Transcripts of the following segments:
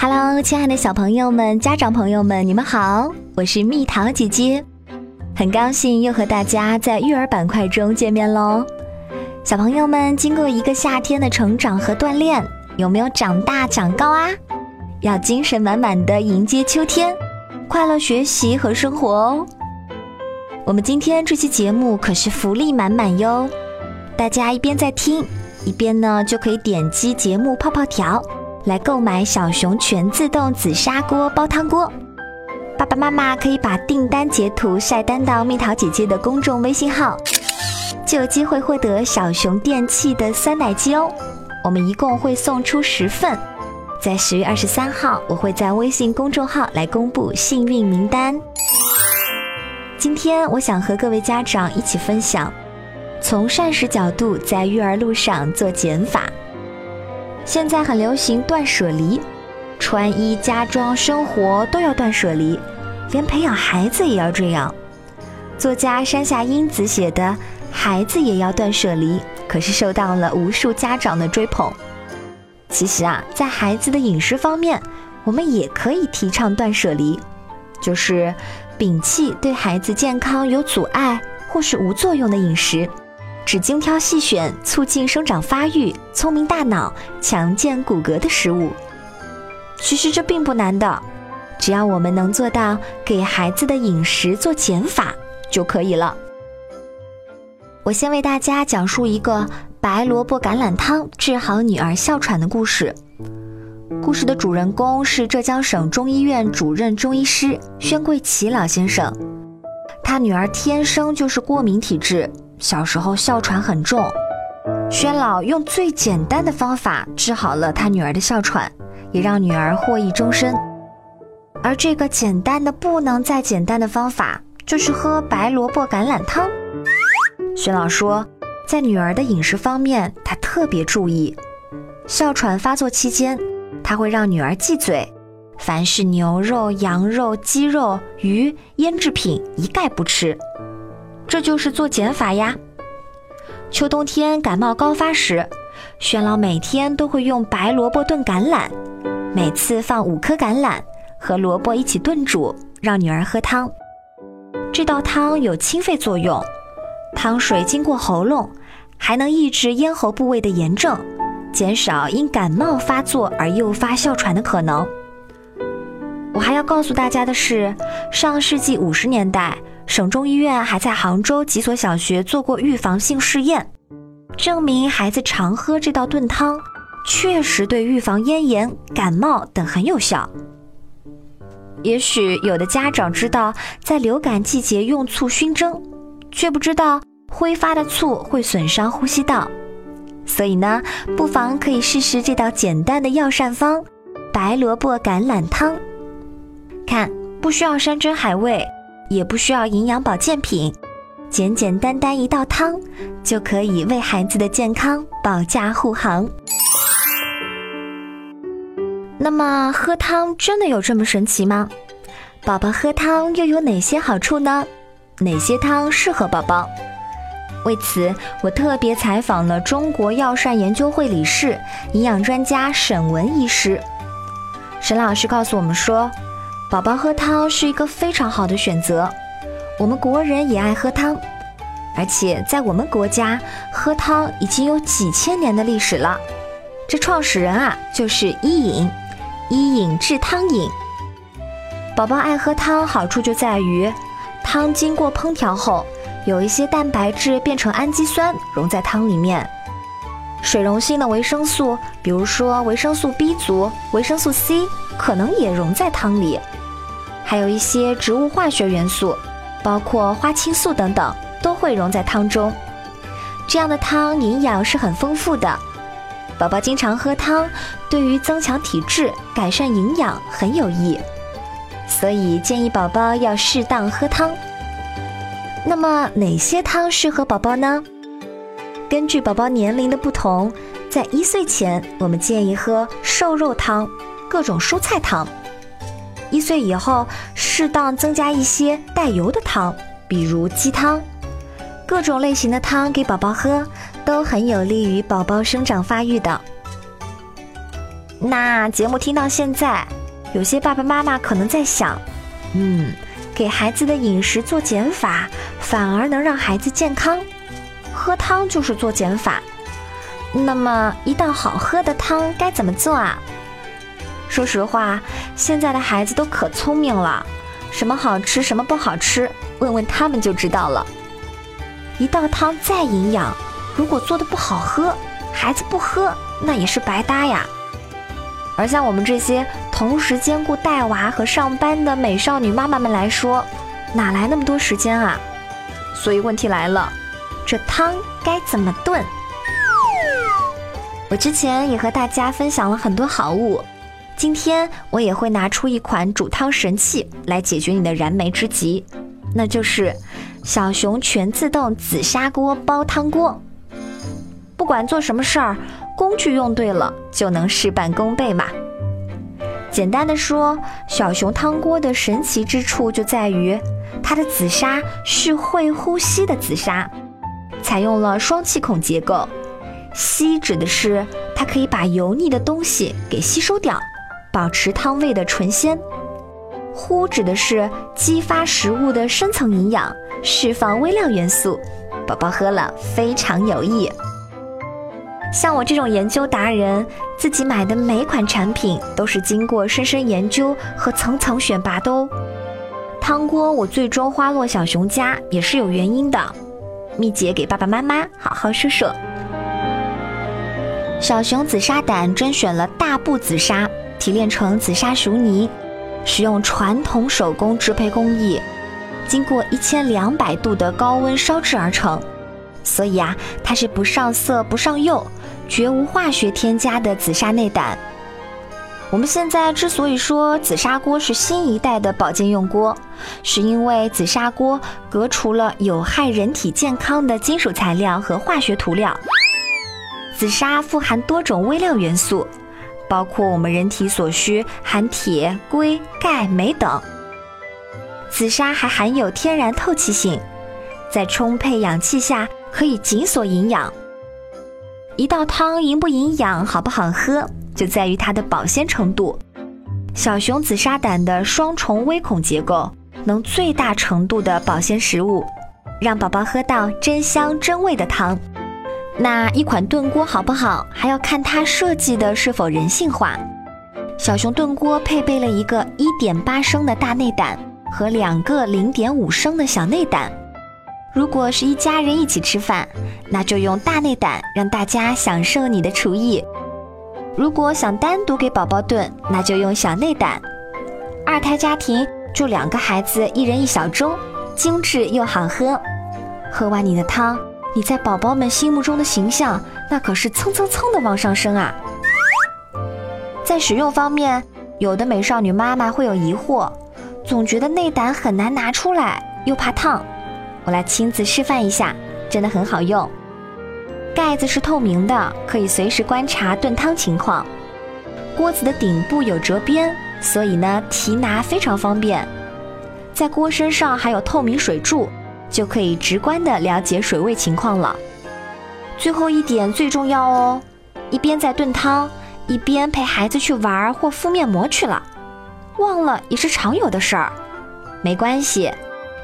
Hello，亲爱的小朋友们、家长朋友们，你们好，我是蜜桃姐姐，很高兴又和大家在育儿板块中见面喽。小朋友们，经过一个夏天的成长和锻炼，有没有长大长高啊？要精神满满的迎接秋天，快乐学习和生活哦。我们今天这期节目可是福利满满哟，大家一边在听，一边呢就可以点击节目泡泡条。来购买小熊全自动紫砂锅煲汤锅，爸爸妈妈可以把订单截图晒单到蜜桃姐姐的公众微信号，就有机会获得小熊电器的酸奶机哦。我们一共会送出十份，在十月二十三号，我会在微信公众号来公布幸运名单。今天我想和各位家长一起分享，从膳食角度在育儿路上做减法。现在很流行断舍离，穿衣、家装、生活都要断舍离，连培养孩子也要这样。作家山下英子写的《孩子也要断舍离》，可是受到了无数家长的追捧。其实啊，在孩子的饮食方面，我们也可以提倡断舍离，就是摒弃对孩子健康有阻碍或是无作用的饮食。只精挑细选，促进生长发育、聪明大脑、强健骨骼的食物。其实这并不难的，只要我们能做到给孩子的饮食做减法就可以了。我先为大家讲述一个白萝卜橄榄汤治好女儿哮喘的故事。故事的主人公是浙江省中医院主任中医师宣贵奇老先生，他女儿天生就是过敏体质。小时候哮喘很重，轩老用最简单的方法治好了他女儿的哮喘，也让女儿获益终身。而这个简单的不能再简单的方法，就是喝白萝卜橄榄汤。轩老说，在女儿的饮食方面，他特别注意。哮喘发作期间，他会让女儿忌嘴，凡是牛肉、羊肉、鸡肉、鱼、腌制品一概不吃。这就是做减法呀。秋冬天感冒高发时，轩老每天都会用白萝卜炖橄榄，每次放五颗橄榄和萝卜一起炖煮，让女儿喝汤。这道汤有清肺作用，汤水经过喉咙，还能抑制咽喉部位的炎症，减少因感冒发作而诱发哮喘的可能。我还要告诉大家的是，上世纪五十年代。省中医院还在杭州几所小学做过预防性试验，证明孩子常喝这道炖汤，确实对预防咽炎、感冒等很有效。也许有的家长知道在流感季节用醋熏蒸，却不知道挥发的醋会损伤呼吸道，所以呢，不妨可以试试这道简单的药膳方——白萝卜橄榄汤。看，不需要山珍海味。也不需要营养保健品，简简单单一道汤就可以为孩子的健康保驾护航。那么，喝汤真的有这么神奇吗？宝宝喝汤又有哪些好处呢？哪些汤适合宝宝？为此，我特别采访了中国药膳研究会理事、营养专家沈文医师。沈老师告诉我们说。宝宝喝汤是一个非常好的选择，我们国人也爱喝汤，而且在我们国家喝汤已经有几千年的历史了。这创始人啊就是伊尹，伊尹制汤饮。宝宝爱喝汤好处就在于，汤经过烹调后，有一些蛋白质变成氨基酸溶在汤里面，水溶性的维生素，比如说维生素 B 族、维生素 C，可能也溶在汤里。还有一些植物化学元素，包括花青素等等，都会溶在汤中。这样的汤营养是很丰富的，宝宝经常喝汤，对于增强体质、改善营养很有益。所以建议宝宝要适当喝汤。那么哪些汤适合宝宝呢？根据宝宝年龄的不同，在一岁前，我们建议喝瘦肉汤、各种蔬菜汤。一岁以后，适当增加一些带油的汤，比如鸡汤，各种类型的汤给宝宝喝，都很有利于宝宝生长发育的。那节目听到现在，有些爸爸妈妈可能在想，嗯，给孩子的饮食做减法，反而能让孩子健康，喝汤就是做减法。那么一道好喝的汤该怎么做啊？说实话，现在的孩子都可聪明了，什么好吃，什么不好吃，问问他们就知道了。一道汤再营养，如果做的不好喝，孩子不喝，那也是白搭呀。而像我们这些同时兼顾带娃和上班的美少女妈妈们来说，哪来那么多时间啊？所以问题来了，这汤该怎么炖？我之前也和大家分享了很多好物，今天我也会拿出一款煮汤神器来解决你的燃眉之急，那就是小熊全自动紫砂锅煲汤锅。不管做什么事儿。工具用对了，就能事半功倍嘛。简单的说，小熊汤锅的神奇之处就在于，它的紫砂是会呼吸的紫砂，采用了双气孔结构。吸指的是它可以把油腻的东西给吸收掉，保持汤味的纯鲜；呼指的是激发食物的深层营养，释放微量元素，宝宝喝了非常有益。像我这种研究达人，自己买的每款产品都是经过深深研究和层层选拔的哦。汤锅我最终花落小熊家也是有原因的，蜜姐给爸爸妈妈好好说说。小熊紫砂胆甄选了大布紫砂，提炼成紫砂熟泥，使用传统手工制胚工艺，经过一千两百度的高温烧制而成。所以啊，它是不上色、不上釉，绝无化学添加的紫砂内胆。我们现在之所以说紫砂锅是新一代的保健用锅，是因为紫砂锅隔除了有害人体健康的金属材料和化学涂料。紫砂富含多种微量元素，包括我们人体所需含铁、硅、钙、镁等。紫砂还含有天然透气性，在充沛氧气下。可以紧锁营养。一道汤营不营养、好不好喝，就在于它的保鲜程度。小熊紫砂胆的双重微孔结构，能最大程度的保鲜食物，让宝宝喝到真香真味的汤。那一款炖锅好不好，还要看它设计的是否人性化。小熊炖锅配备了一个1.8升的大内胆和两个0.5升的小内胆。如果是一家人一起吃饭，那就用大内胆，让大家享受你的厨艺；如果想单独给宝宝炖，那就用小内胆。二胎家庭就两个孩子，一人一小盅，精致又好喝。喝完你的汤，你在宝宝们心目中的形象，那可是蹭蹭蹭的往上升啊！在使用方面，有的美少女妈妈会有疑惑，总觉得内胆很难拿出来，又怕烫。我来亲自示范一下，真的很好用。盖子是透明的，可以随时观察炖汤情况。锅子的顶部有折边，所以呢提拿非常方便。在锅身上还有透明水柱，就可以直观的了解水位情况了。最后一点最重要哦，一边在炖汤，一边陪孩子去玩或敷面膜去了，忘了也是常有的事儿，没关系。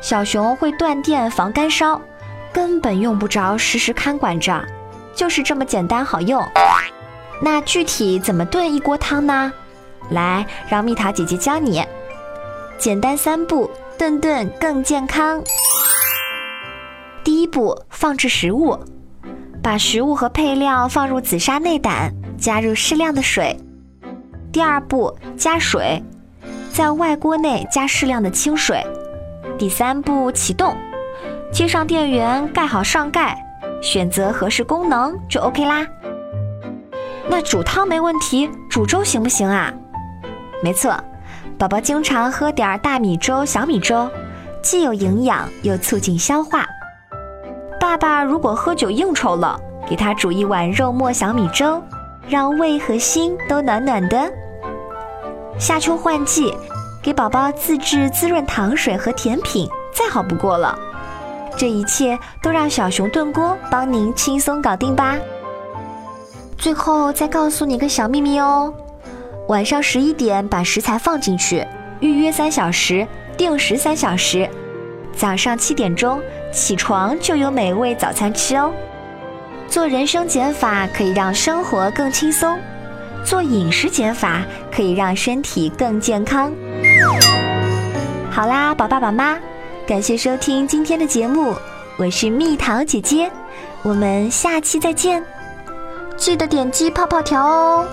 小熊会断电防干烧，根本用不着时时看管着，就是这么简单好用。那具体怎么炖一锅汤呢？来，让蜜桃姐姐教你。简单三步，顿顿更健康。第一步，放置食物，把食物和配料放入紫砂内胆，加入适量的水。第二步，加水，在外锅内加适量的清水。第三步启动，接上电源，盖好上盖，选择合适功能就 OK 啦。那煮汤没问题，煮粥行不行啊？没错，宝宝经常喝点大米粥、小米粥，既有营养又促进消化。爸爸如果喝酒应酬了，给他煮一碗肉末小米粥，让胃和心都暖暖的。夏秋换季。给宝宝自制滋润糖水和甜品，再好不过了。这一切都让小熊炖锅帮您轻松搞定吧。最后再告诉你个小秘密哦，晚上十一点把食材放进去，预约三小时，定时三小时。早上七点钟起床就有美味早餐吃哦。做人生减法可以让生活更轻松，做饮食减法可以让身体更健康。好啦，宝爸宝妈，感谢收听今天的节目，我是蜜桃姐姐，我们下期再见，记得点击泡泡条哦。